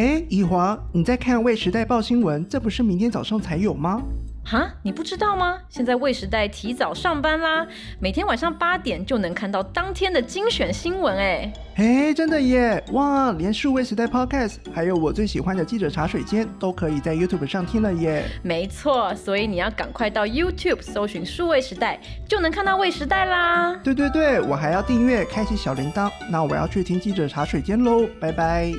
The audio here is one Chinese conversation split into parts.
哎，怡华，你在看《卫时代》报新闻？这不是明天早上才有吗？哈，你不知道吗？现在卫时代提早上班啦，每天晚上八点就能看到当天的精选新闻哎。哎，真的耶！哇，连数位时代 Podcast，还有我最喜欢的记者茶水间，都可以在 YouTube 上听了耶。没错，所以你要赶快到 YouTube 搜寻数位时代，就能看到卫时代啦。对对对，我还要订阅，开启小铃铛。那我要去听记者茶水间喽，拜拜。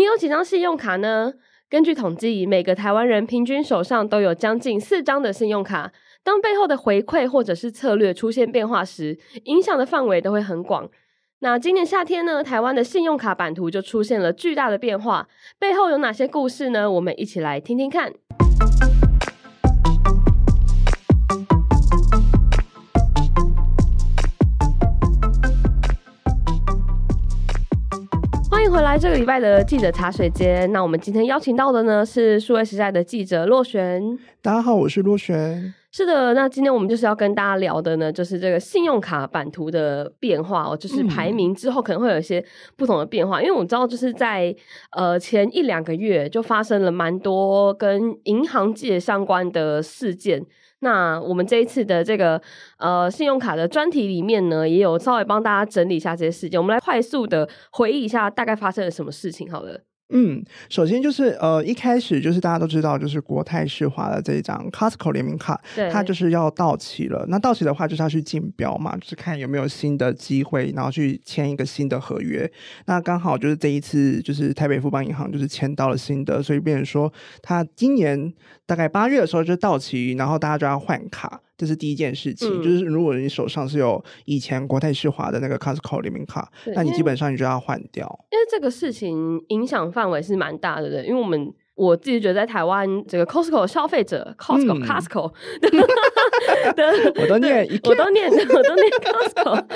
你有几张信用卡呢？根据统计，每个台湾人平均手上都有将近四张的信用卡。当背后的回馈或者是策略出现变化时，影响的范围都会很广。那今年夏天呢，台湾的信用卡版图就出现了巨大的变化，背后有哪些故事呢？我们一起来听听看。迎回来，这个礼拜的记者茶水间。那我们今天邀请到的呢是数位时代的记者洛璇。大家好，我是洛璇。是的，那今天我们就是要跟大家聊的呢，就是这个信用卡版图的变化哦，就是排名之后可能会有一些不同的变化。嗯、因为我知道，就是在呃前一两个月就发生了蛮多跟银行界相关的事件。那我们这一次的这个呃信用卡的专题里面呢，也有稍微帮大家整理一下这些事件。我们来快速的回忆一下，大概发生了什么事情。好了。嗯，首先就是呃，一开始就是大家都知道，就是国泰世华的这一张 Costco 联名卡，对，它就是要到期了。那到期的话，就是要去竞标嘛，就是看有没有新的机会，然后去签一个新的合约。那刚好就是这一次，就是台北富邦银行就是签到了新的，所以变成说，它今年大概八月的时候就到期，然后大家就要换卡。这是第一件事情，嗯、就是如果你手上是有以前国泰世华的那个 Costco 联名卡，那你基本上你就要换掉。因为这个事情影响范围是蛮大的，对，因为我们。我自己觉得在台湾这个 Costco 消费者，Costco、嗯、Costco 我都念，我都念，我都念 Costco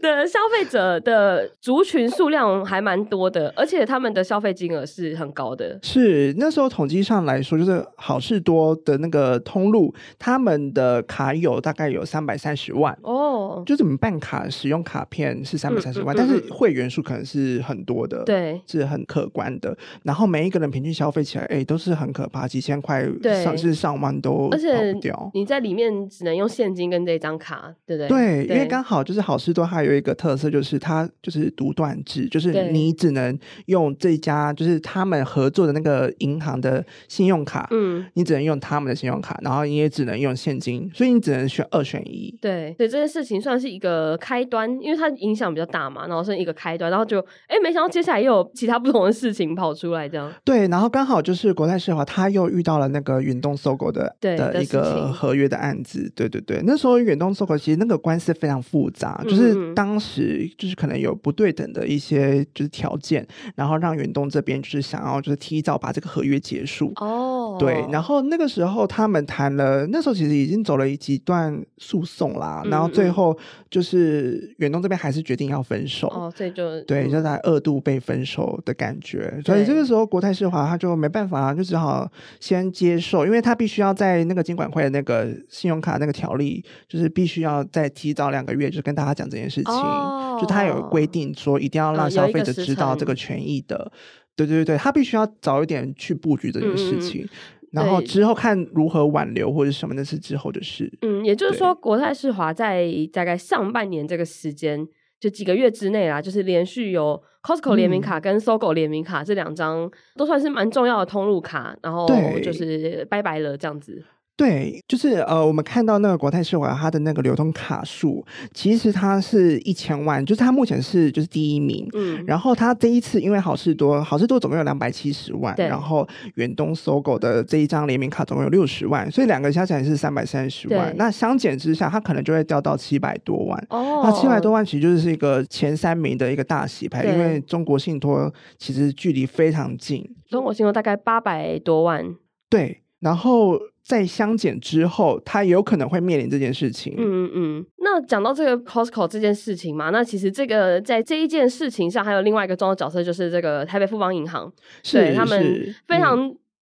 的消费者的族群数量还蛮多的，而且他们的消费金额是很高的。是那时候统计上来说，就是好事多的那个通路，他们的卡友大概有三百三十万哦，就是我们办卡使用卡片是三百三十万，嗯嗯嗯，但是会员数可能是很多的，对，是很可观的。然后每一个人平均消费起来。哎、欸，都是很可怕，几千块，甚至上万都而且掉。你在里面只能用现金跟这张卡，对不对？对，对，因为刚好就是好事多，它有一个特色，就是它就是独断制，就是你只能用这家，就是他们合作的那个银行的信用卡，嗯，你只能用他们的信用卡，然后你也只能用现金，所以你只能选二选一。对，对，这件事情算是一个开端，因为它影响比较大嘛，然后是一个开端，然后就哎，没想到接下来又有其他不同的事情跑出来，这样。对，然后刚好就是。是国泰世华，他又遇到了那个远东 SOGO 的的一个合约的案子，对对对。那时候远东 SOGO 其实那个官司非常复杂，嗯、就是当时就是可能有不对等的一些就是条件，然后让远东这边就是想要就是提早把这个合约结束。哦，对。然后那个时候他们谈了，那时候其实已经走了一几段诉讼啦，然后最后就是远东这边还是决定要分手。哦，所以就对，就在二度被分手的感觉。所以这个时候国泰世华他就没办法。啊，就只好先接受，因为他必须要在那个金管会的那个信用卡那个条例，就是必须要再提早两个月，就跟大家讲这件事情。哦、就他有规定说，一定要让消费者知道这个权益的。嗯、对对对，他必须要早一点去布局这件事情，嗯、然后之后看如何挽留或者什么，那是之后的事。嗯，也就是说，国泰世华在大概上半年这个时间。就几个月之内啦，就是连续有 Costco 联名卡跟 SOGO 联名卡这两张，都算是蛮重要的通路卡，然后就是拜拜了这样子。对，就是呃，我们看到那个国泰世华它的那个流通卡数，其实它是一千万，就是它目前是就是第一名。嗯，然后它这一次因为好事多，好事多总共有两百七十万，对然后远东 SOGO 的这一张联名卡总共有六十万，所以两个加起来是三百三十万。那相减之下，它可能就会掉到七百多万。哦，那七百多万其实就是一个前三名的一个大洗牌，因为中国信托其实距离非常近，中国信托大概八百多万。对，然后。在相减之后，他也有可能会面临这件事情。嗯嗯，那讲到这个 Costco 这件事情嘛，那其实这个在这一件事情上，还有另外一个重要角色，就是这个台北富邦银行，是对他们非常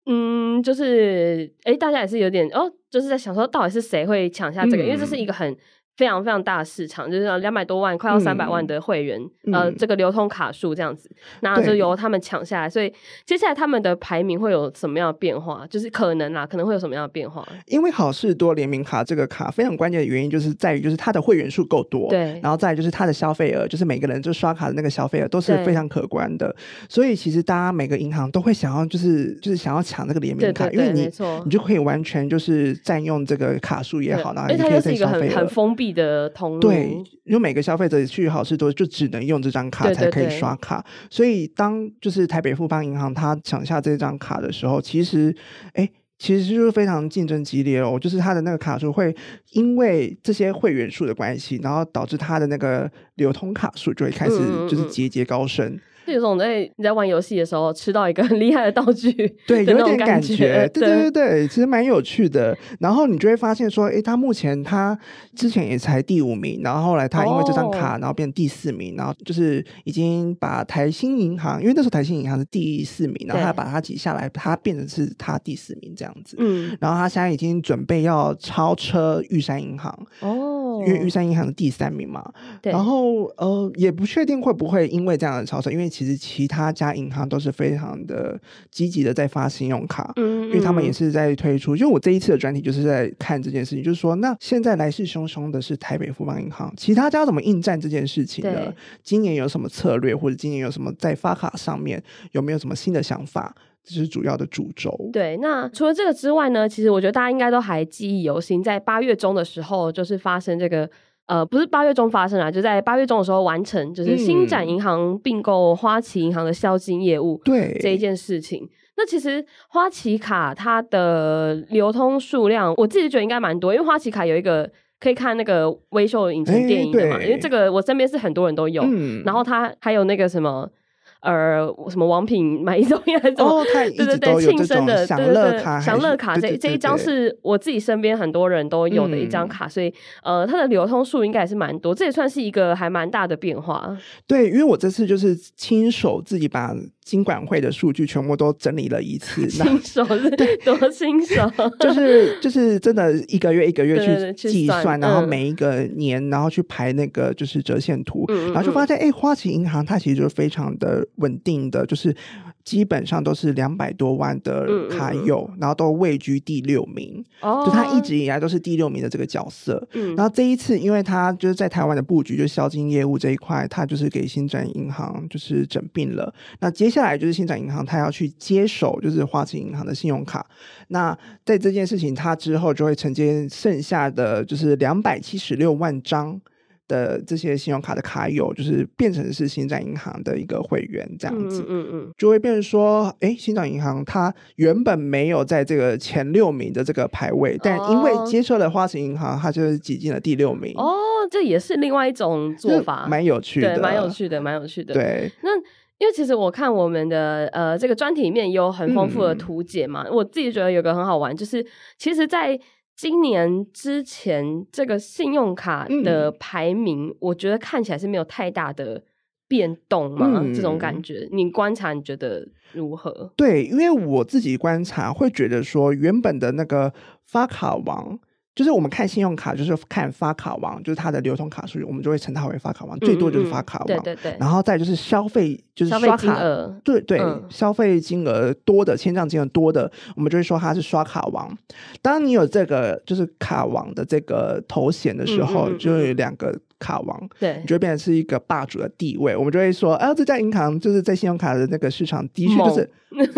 嗯，嗯，就是哎，大家也是有点哦，就是在想说，到底是谁会抢下这个？嗯、因为这是一个很非常非常大的市场，就是两百多万，快要三百万的会员，嗯、呃，这个流通卡数这样子，那就由他们抢下来。所以接下来他们的排名会有什么样的变化？就是可能啦，可能会有什么样的变化？因为好事多联名卡这个卡非常关键的原因，就是在于就是它的会员数够多，对，然后再就是它的消费额，就是每个人就刷卡的那个消费额都是非常可观的。所以其实大家每个银行都会想要，就是就是想要抢这个联名卡，因为你你就可以完全就是占用这个卡数也好，然后你可以是一个很很封闭的通路。对，因为每个消费者去好事多就只能用这张卡才可以刷卡，对对对，所以当就是台北富邦银行它抢下这张卡的时候，其实哎，其实就是非常竞争激烈哦，就是它的那个卡数会因为这些会员数的关系，然后导致它的那个流通卡数就会开始就是节节高升。嗯嗯嗯有种在你在玩游戏的时候吃到一个 很厉害的道具，对，有点感觉，对对对对，其实蛮有趣的。然后你就会发现说，诶，他目前他之前也才第五名，然后后来他因为这张卡，然后变第四名，然后就是已经把台新银行，因为那时候台新银行是第四名，然后他把它挤下来，他变成是他第四名这样子。嗯，然后他现在已经准备要超车玉山银行哦，因为玉山银行是第三名嘛。对，然后呃，也不确定会不会因为这样的操作，因为。其实其他家银行都是非常的积极的在发信用卡，嗯，因为他们也是在推出。就我这一次的专题就是在看这件事情，就是说，那现在来势汹汹的是台北富邦银行，其他家怎么应战这件事情呢？今年有什么策略，或者今年有什么在发卡上面有没有什么新的想法？这是主要的主轴。对，那除了这个之外呢？其实我觉得大家应该都还记忆犹新，在八月中的时候，就是发生这个。呃，不是八月中发生啊，就在八月中的时候完成，就是星展银行并购花旗银行的销金业务，对这一件事情。那其实花旗卡它的流通数量，我自己觉得应该蛮多，因为花旗卡有一个可以看那个微秀影城电影的嘛，因为这个我身边是很多人都有，嗯、然后它还有那个什么。呃，什么王品买一送一那种，哦、对对对，庆生的享乐卡，享乐卡这这一张是我自己身边很多人都有的一张卡，嗯、所以呃，它的流通数应该也是蛮多，这也算是一个还蛮大的变化。对，因为我这次就是亲手自己把。金管会的数据全部都整理了一次，新手是对多新手，就是就是真的一个月一个月去计算，算然后每一个年，然后去排那个就是折线图，嗯、然后就发现，哎、欸，花旗银行它其实就是非常的稳定的，就是。基本上都是两百多万的卡友，嗯嗯、然后都位居第六名，哦、就他一直以来都是第六名的这个角色。嗯、然后这一次，因为他就是在台湾的布局，就是消金业务这一块，他就是给新展银行就是整并了。那接下来就是新展银行，他要去接手就是花旗银行的信用卡。那在这件事情，他之后就会承接剩下的就是两百七十六万张。的这些信用卡的卡友，就是变成是星展银行的一个会员，这样子，嗯嗯，嗯就会变成说，哎，星展银行它原本没有在这个前六名的这个排位，但因为接受了花旗银行，它就是挤进了第六名。哦，这也是另外一种做法，蛮有趣的，对，蛮有趣的，蛮有趣的。对，那因为其实我看我们的呃这个专题里面有很丰富的图解嘛，嗯、我自己觉得有个很好玩，就是其实，在今年之前，这个信用卡的排名，嗯、我觉得看起来是没有太大的变动嘛，嗯、这种感觉，你观察你觉得如何？对，因为我自己观察会觉得说，原本的那个发卡王。就是我们看信用卡，就是看发卡王，就是它的流通卡数，我们就会称它为发卡王，嗯、最多就是发卡王。对对对。然后再就是消费，就是刷卡，对对，嗯、消费金额多的，签账金额多的，我们就会说它是刷卡王。当你有这个就是卡王的这个头衔的时候，就有两个。卡王，对，你就会变成是一个霸主的地位。我们就会说，啊，这家银行就是在信用卡的那个市场，的确就是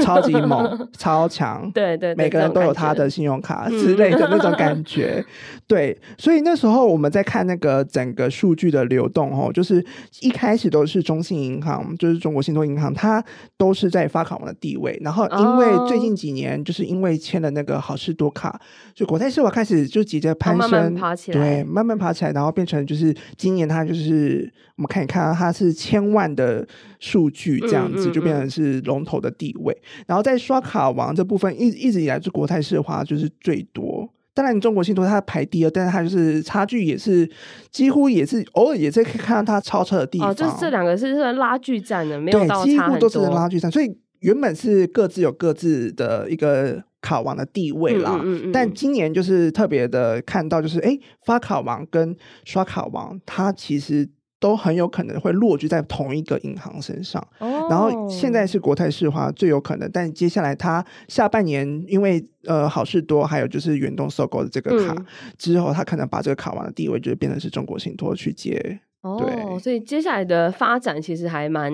超级猛、猛 超强。对，对对，每个人都有他的信用卡之类的那种感觉。嗯、对，所以那时候我们在看那个整个数据的流动，哦，就是一开始都是中信银行，就是中国信托银行，它都是在发卡王的地位。然后因为最近几年，就是因为签了那个好事多卡，就国泰世华开始就急着攀升，慢慢爬起来，对，慢慢爬起来，然后变成就是。今年它就是我们看一看，它是千万的数据这样子，就变成是龙头的地位。然后在刷卡王这部分，一一直以来，就国泰世华就是最多。当然，中国信托它排第二，但是它就是差距也是几乎也是偶尔也是可以看到它超车的地方。哦，就是这两个是是拉锯战的，没有到差。几乎都是拉锯战，所以原本是各自有各自的一个。卡王的地位啦。嗯嗯嗯嗯，但今年就是特别的看到，就是哎，发卡王跟刷卡王，它其实。都很有可能会落居在同一个银行身上，哦、然后现在是国泰世华最有可能，但接下来它下半年因为呃好事多还有就是远东 SOGO 的这个卡、嗯、之后，它可能把这个卡王的地位就变成是中国信托去接。哦，对，所以接下来的发展其实还蛮。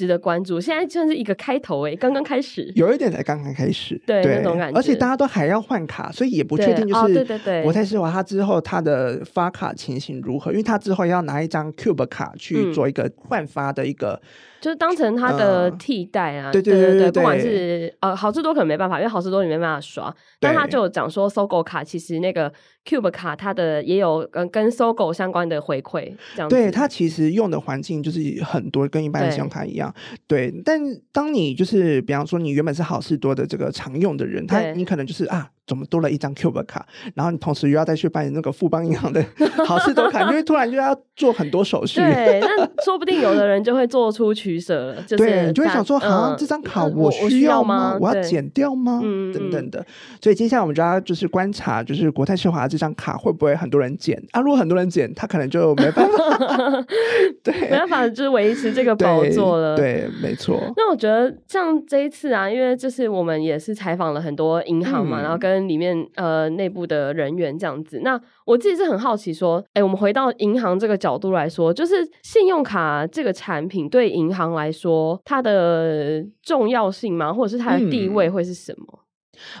值得关注，现在算是一个开头诶，刚刚开始，有一点才刚刚开始，对，对那种感觉，而且大家都还要换卡，所以也不确定就是，对对对，国泰世华他之后他的发卡情形如何，因为他之后要拿一张 Cube 卡去做一个换发的一个。嗯就是当成它的替代啊，对对对对，不管是呃好事多可能没办法，因为好事多你没办法刷，但他就讲说，SOGO 卡其实那个 Cube 卡它的也有跟跟 SOGO 相关的回馈，这样。对，它其实用的环境就是很多，跟一般的信用卡一样。对，但当你就是比方说你原本是好事多的这个常用的人，他你可能就是啊。怎么多了一张 Cube 卡？然后你同时又要再去办那个富邦银行的 好事多卡，因为突然就要做很多手续。对，那说不定有的人就会做出取舍了。就是、对，你就会想说，好、嗯啊，这张卡我需要吗？我，我要剪掉吗？等等的。所以接下来我们就要就是观察，就是国泰世华这张卡会不会很多人剪啊？如果很多人剪，他可能就没办法，对，没办法，就是维持这个宝座了。对，对没错。那我觉得像这一次啊，因为就是我们也是采访了很多银行嘛，嗯、然后跟里面呃内部的人员这样子，那我自己是很好奇说，哎，我们回到银行这个角度来说，就是信用卡这个产品对银行来说，它的重要性吗？或者是它的地位会是什么？嗯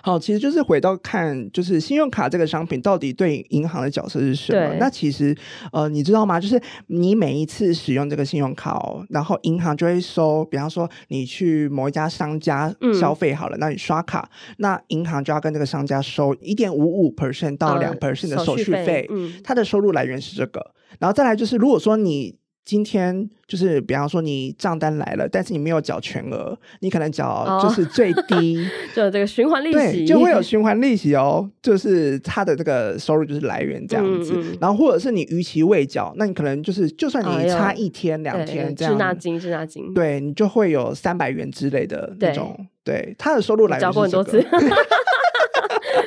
好，其实就是回到看，就是信用卡这个商品到底对银行的角色是什么？那其实，呃，你知道吗？就是你每一次使用这个信用卡哦，然后银行就会收，比方说你去某一家商家消费好了，嗯、那你刷卡，那银行就要跟这个商家收一点五五 percent 到两 percent 的手续费，嗯，它的收入来源是这个。然后再来就是，如果说你今天就是，比方说你账单来了，但是你没有缴全额，你可能缴就是最低，哦、就这个循环利息，就会有循环利息哦，就是它的这个收入就是来源这样子。嗯嗯、然后或者是你逾期未缴，那你可能就是就算你差一天两、哎、天这样，滞纳金滞纳金，对你就会有三百元之类的那种，对，对它的收入来源是、这个。缴过很多次。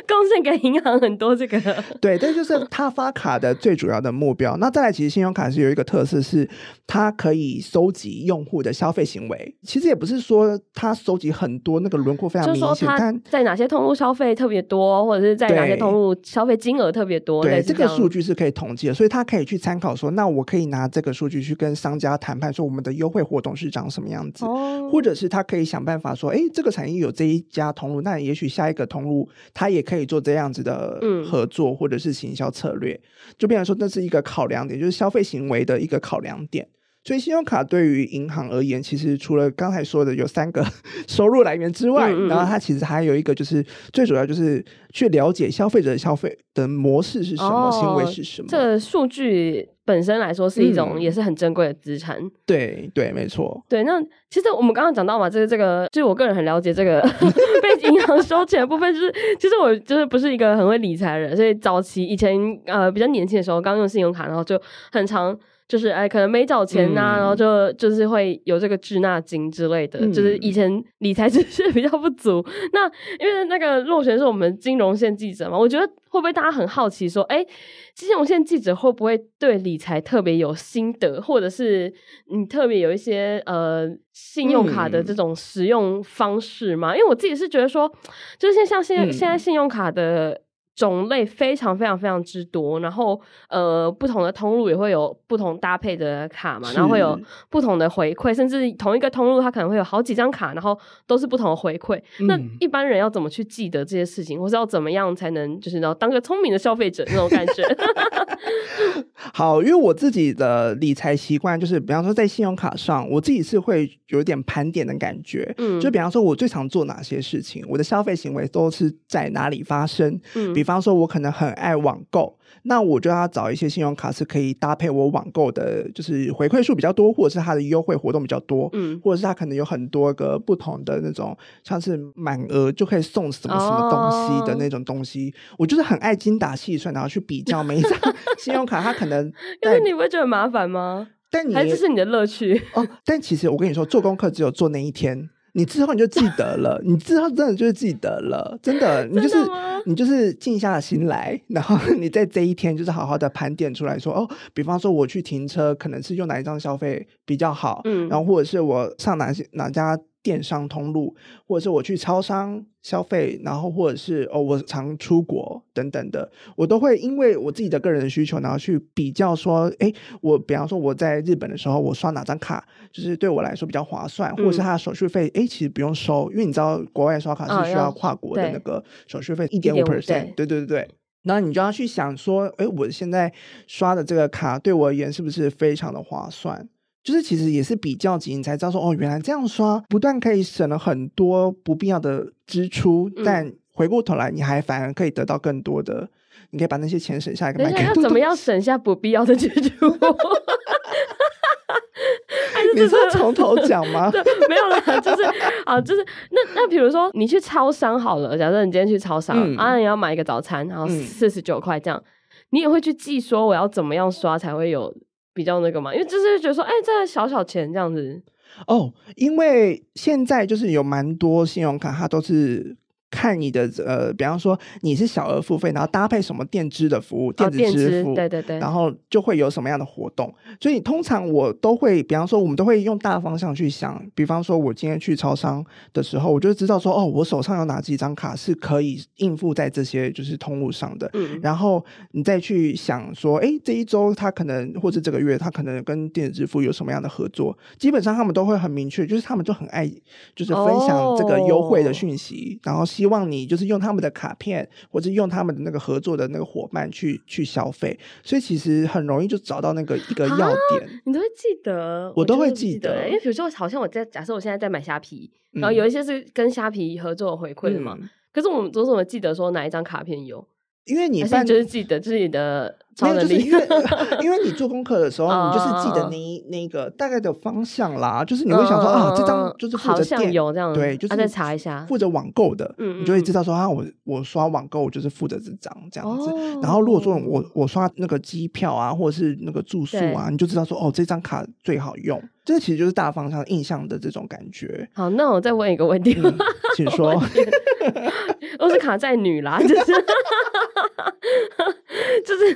贡献给银行很多这个，对，这就是他发卡的最主要的目标。那再来，其实信用卡是有一个特色，是它可以收集用户的消费行为。其实也不是说它收集很多那个轮廓非常明显，但在哪些通路消费特别多，或者是在哪些通路消费金额特别多，对，这个数据是可以统计的，所以它可以去参考说，那我可以拿这个数据去跟商家谈判，说我们的优惠活动是长什么样子，哦、或者是他可以想办法说，哎，这个产业有这一家通路，那也许下一个通路他也可以做这样子的合作，或者是行销策略，嗯、就变成说，那是一个考量点，就是消费行为的一个考量点。所以，信用卡对于银行而言，其实除了刚才说的有三个 收入来源之外，嗯嗯，然后它其实还有一个，就是最主要就是去了解消费者的消费的模式是什么，哦、行为是什么。这数据本身来说是一种也是很珍贵的资产。嗯、对对，没错。对，那其实我们刚刚讲到嘛，就是这个，就是我个人很了解这个 被银行收钱的部分，就是其实我就是不是一个很会理财的人，所以早期以前呃比较年轻的时候，刚用信用卡，然后就很常。就是哎，可能没找钱呐、啊，嗯、然后就就是会有这个滞纳金之类的。嗯、就是以前理财知识 比较不足，那因为那个若权是我们金融线记者嘛，我觉得会不会大家很好奇说，哎，金融线记者会不会对理财特别有心得，或者是你特别有一些呃信用卡的这种使用方式吗？嗯、因为我自己是觉得说，就是像现在、嗯、现在信用卡的。种类非常非常非常之多，然后呃，不同的通路也会有不同搭配的卡嘛，然后会有不同的回馈，甚至同一个通路它可能会有好几张卡，然后都是不同的回馈。嗯、那一般人要怎么去记得这些事情，或是要怎么样才能就是要当个聪明的消费者那种感觉？好，因为我自己的理财习惯就是，比方说在信用卡上，我自己是会有点盘点的感觉，嗯，就比方说我最常做哪些事情，我的消费行为都是在哪里发生，嗯。比方说，我可能很爱网购，那我就要找一些信用卡是可以搭配我网购的，就是回馈数比较多，或者是它的优惠活动比较多，嗯，或者是它可能有很多个不同的那种，像是满额就可以送什么什么东西的那种东西。哦、我就是很爱精打细算，然后去比较每一张信用卡，它可能，但是你不会觉得麻烦吗？但你还是是你的乐趣哦。但其实我跟你说，做功课只有做那一天。你之后你就记得了，你之后真的就是记得了，真的，你就是你就是静下心来，然后你在这一天就是好好的盘点出来说，哦，比方说我去停车，可能是用哪一张消费比较好，嗯，然后或者是我上哪些哪家。电商通路，或者是我去超商消费，然后或者是哦，我常出国等等的，我都会因为我自己的个人的需求，然后去比较说，哎，我比方说我在日本的时候，我刷哪张卡，就是对我来说比较划算，或者是它的手续费，哎，其实不用收，因为你知道国外刷卡是需要跨国的那个手续费一点五 percent，对。对对对，然后你就要去想说，哎，我现在刷的这个卡对我而言是不是非常的划算？就是其实也是比较级，你才知道说哦，原来这样刷不但可以省了很多不必要的支出，嗯、但回过头来你还反而可以得到更多的，你可以把那些钱省下来。等要怎么样省下不必要的支出？是你是从头讲吗？没有啦，就是啊，就是那那比如说你去超商好了，假设你今天去超商、嗯、啊，你要买一个早餐，然后四十九块这样，嗯、你也会去记说我要怎么样刷才会有。比较那个嘛，因为就是觉得说，哎、欸，这小小钱这样子哦，因为现在就是有蛮多信用卡，它都是。看你的呃，比方说你是小额付费，然后搭配什么电支的服务，电子支付，哦、对对对，然后就会有什么样的活动。所以通常我都会，比方说我们都会用大方向去想。比方说，我今天去超商的时候，我就知道说，哦，我手上有哪几张卡是可以应付在这些就是通路上的。嗯，然后你再去想说，哎，这一周他可能或者这个月他可能跟电子支付有什么样的合作？基本上他们都会很明确，就是他们就很爱就是分享这个优惠的讯息，哦、然后。希望你就是用他们的卡片，或者用他们的那个合作的那个伙伴去去消费，所以其实很容易就找到那个一个要点。你都会记得，我都会记得，因为比如说，好像我在假设我现在在买虾皮，嗯、然后有一些是跟虾皮合作回馈的嘛，嗯、可是我们总怎么记得说哪一张卡片有？因为你办就是记得自己的超能力，因为 因为你做功课的时候，你就是记得那那个大概的方向啦，就是你会想说啊，这张就是负责电有这样，对，就是再查一下负责网购的，你就会知道说啊，我我刷网购就是负责这张这样子。然后如果说我我刷那个机票啊，或者是那个住宿啊，你就知道说哦，这张卡最好用。这其实就是大方向印象的这种感觉。好，那我再问一个问题，请说。我是卡在女啦，就是，就是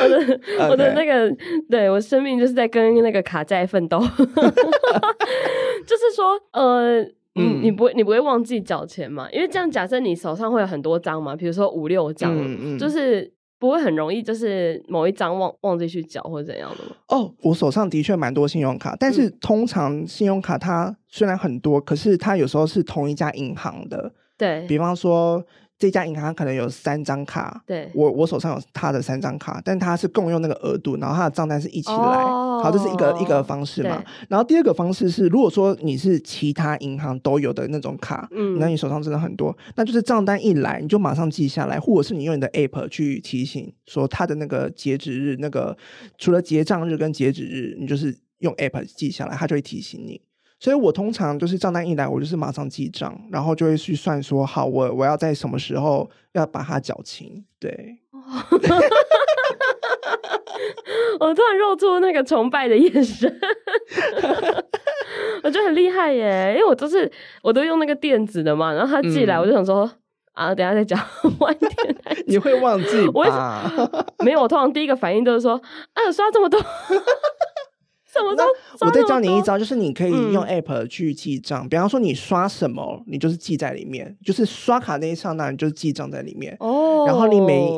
我的.我的那个，对我生命就是在跟那个卡在奋斗。就是说，呃，嗯，你不会你不会忘记缴钱嘛？因为这样，假设你手上会有很多张嘛，比如说五六张，嗯嗯、就是。不会很容易，就是某一张忘忘记去缴或者怎样的吗？哦，我手上的确蛮多信用卡，但是通常信用卡它虽然很多，可是它有时候是同一家银行的。对，比方说。这家银行可能有三张卡，对，我我手上有他的三张卡，但他是共用那个额度，然后他的账单是一起来，哦、好，这是一个一个方式嘛。然后第二个方式是，如果说你是其他银行都有的那种卡，嗯，那你手上真的很多，那就是账单一来你就马上记下来，或者是你用你的 app 去提醒说他的那个截止日，那个除了结账日跟截止日，你就是用 app 记下来，它就会提醒你。所以我通常就是账单一来，我就是马上记账，然后就会去算说，好，我我要在什么时候要把它缴清。对，我突然露出那个崇拜的眼神，我觉得很厉害耶，因为我都是我都用那个电子的嘛，然后他寄来，我就想说、嗯、啊，等下再讲。你会忘记吗？我 没有，我通常第一个反应都是说，啊，刷这么多。那我再教你一招，就是你可以用 app 去记账。嗯、比方说你刷什么，你就是记在里面，就是刷卡那一刹那，你就是记账在里面。哦，然后你每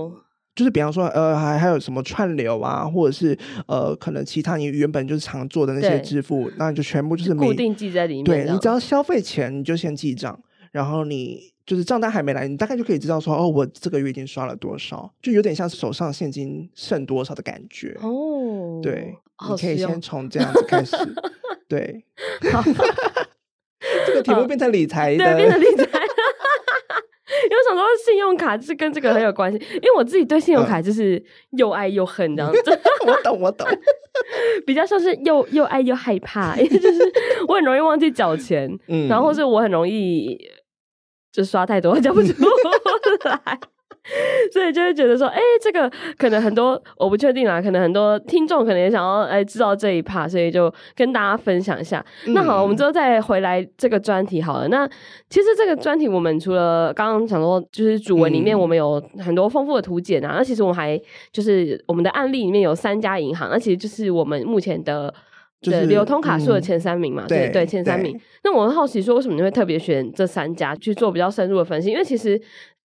就是比方说呃还还有什么串流啊，或者是呃可能其他你原本就是常做的那些支付，那你就全部就是固定记在里面。对，你只要消费前你就先记账，然后你就是账单还没来，你大概就可以知道说哦，我这个月已经刷了多少，就有点像是手上现金剩多少的感觉。哦，对。你可以先从这样子开始，对，好这个题目变成理财的，对，变成理财。因为我想说，信用卡是跟这个很有关系，因为我自己对信用卡就是又爱又恨这样子。我懂，我懂，比较像是又又爱又害怕，因为就是我很容易忘记缴钱，嗯，然后是我很容易就刷太多讲不出 来。所以就会觉得说，哎、欸，这个可能很多我不确定啦，可能很多听众可能也想要哎知道这一 part，所以就跟大家分享一下。嗯、那好，我们之后再回来这个专题好了。那其实这个专题我们除了刚刚讲说，就是主文里面我们有很多丰富的图解啊，嗯、那其实我们还就是我们的案例里面有三家银行，那其实就是我们目前的。对，流通卡数的前三名嘛，嗯、对对，前三名。那我很好奇说，为什么你会特别选这三家去做比较深入的分析？因为其实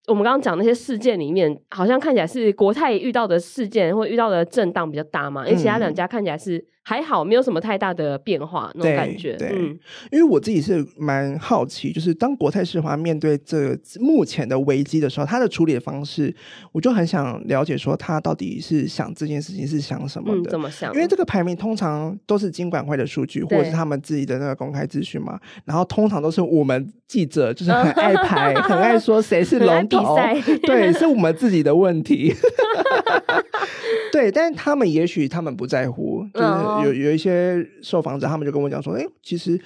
我们刚刚讲那些事件里面，好像看起来是国泰遇到的事件或遇到的震荡比较大嘛，因为其他两家看起来是。还好，没有什么太大的变化那种感觉。对，对嗯，因为我自己是蛮好奇，就是当国泰世华面对这目前的危机的时候，他的处理的方式，我就很想了解，说他到底是想这件事情是想什么的？嗯、怎么想？因为这个排名通常都是金管会的数据，或者是他们自己的那个公开资讯嘛。然后通常都是我们记者就是很 爱排，很爱说谁是龙头，对，是我们自己的问题。对，但是他们也许他们不在乎，就是。有有一些受访者，他们就跟我讲说：“哎、欸，其实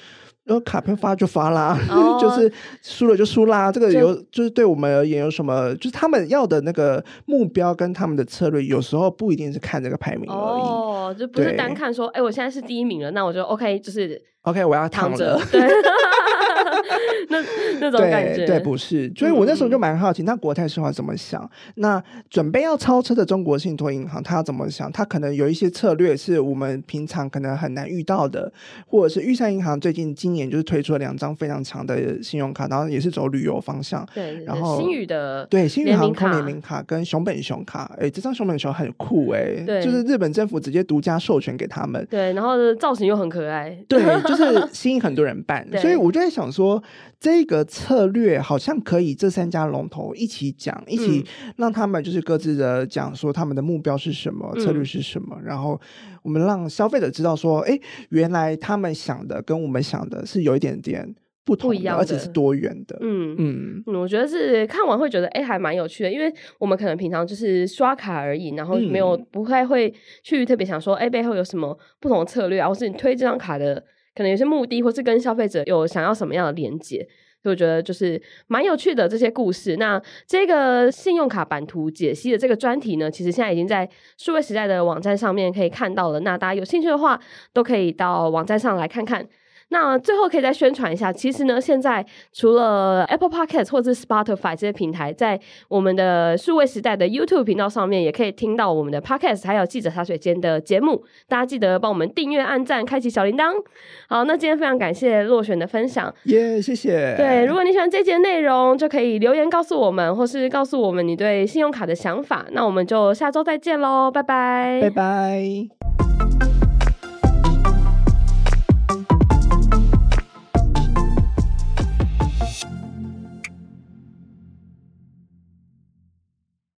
呃，卡片发就发啦，哦、就是输了就输啦。这个有就，就是对我们而言有什么？就是他们要的那个目标跟他们的策略，有时候不一定是看这个排名而已。哦，就不是单看说，哎、欸，我现在是第一名了，那我就 OK，就是 OK，我要躺着。对。那那种感觉对，不是，所以我那时候就蛮好奇，嗯、那国泰世华怎么想？那准备要超车的中国信托银行，他要怎么想？他可能有一些策略是我们平常可能很难遇到的，或者是玉山银行最近今年就是推出了两张非常强的信用卡，然后也是走旅游方向。对，然后新宇的对新宇航空联名卡跟熊本熊卡，哎，这张熊本熊很酷哎、欸，对，就是日本政府直接独家授权给他们。对，然后造型又很可爱，对，就是 吸引很多人办，所以我就在想说。这个策略好像可以，这三家龙头一起讲，一起让他们就是各自的讲说他们的目标是什么，策略是什么，嗯、然后我们让消费者知道说，哎，原来他们想的跟我们想的是有一点点不同的，不一样的，而且是多元的。嗯。嗯，嗯，我觉得是看完会觉得，哎，还蛮有趣的，因为我们可能平常就是刷卡而已，然后没有不太会去特别想说，哎，背后有什么不同的策略啊，或是你推这张卡的。可能有些目的，或是跟消费者有想要什么样的连接，所以我觉得就是蛮有趣的这些故事。那这个信用卡版图解析的这个专题呢，其实现在已经在数位时代的网站上面可以看到了。那大家有兴趣的话，都可以到网站上来看看。那最后可以再宣传一下，其实呢，现在除了 Apple Podcast 或者是 Spotify 这些平台，在我们的数位时代的 YouTube 频道上面，也可以听到我们的 Podcast，还有记者茶水间的节目。大家记得帮我们订阅、按赞、开启小铃铛。好，那今天非常感谢落选的分享，耶，yeah, 谢谢。对，如果你喜欢这节内容，就可以留言告诉我们，或是告诉我们你对信用卡的想法。那我们就下周再见喽，拜拜，拜拜。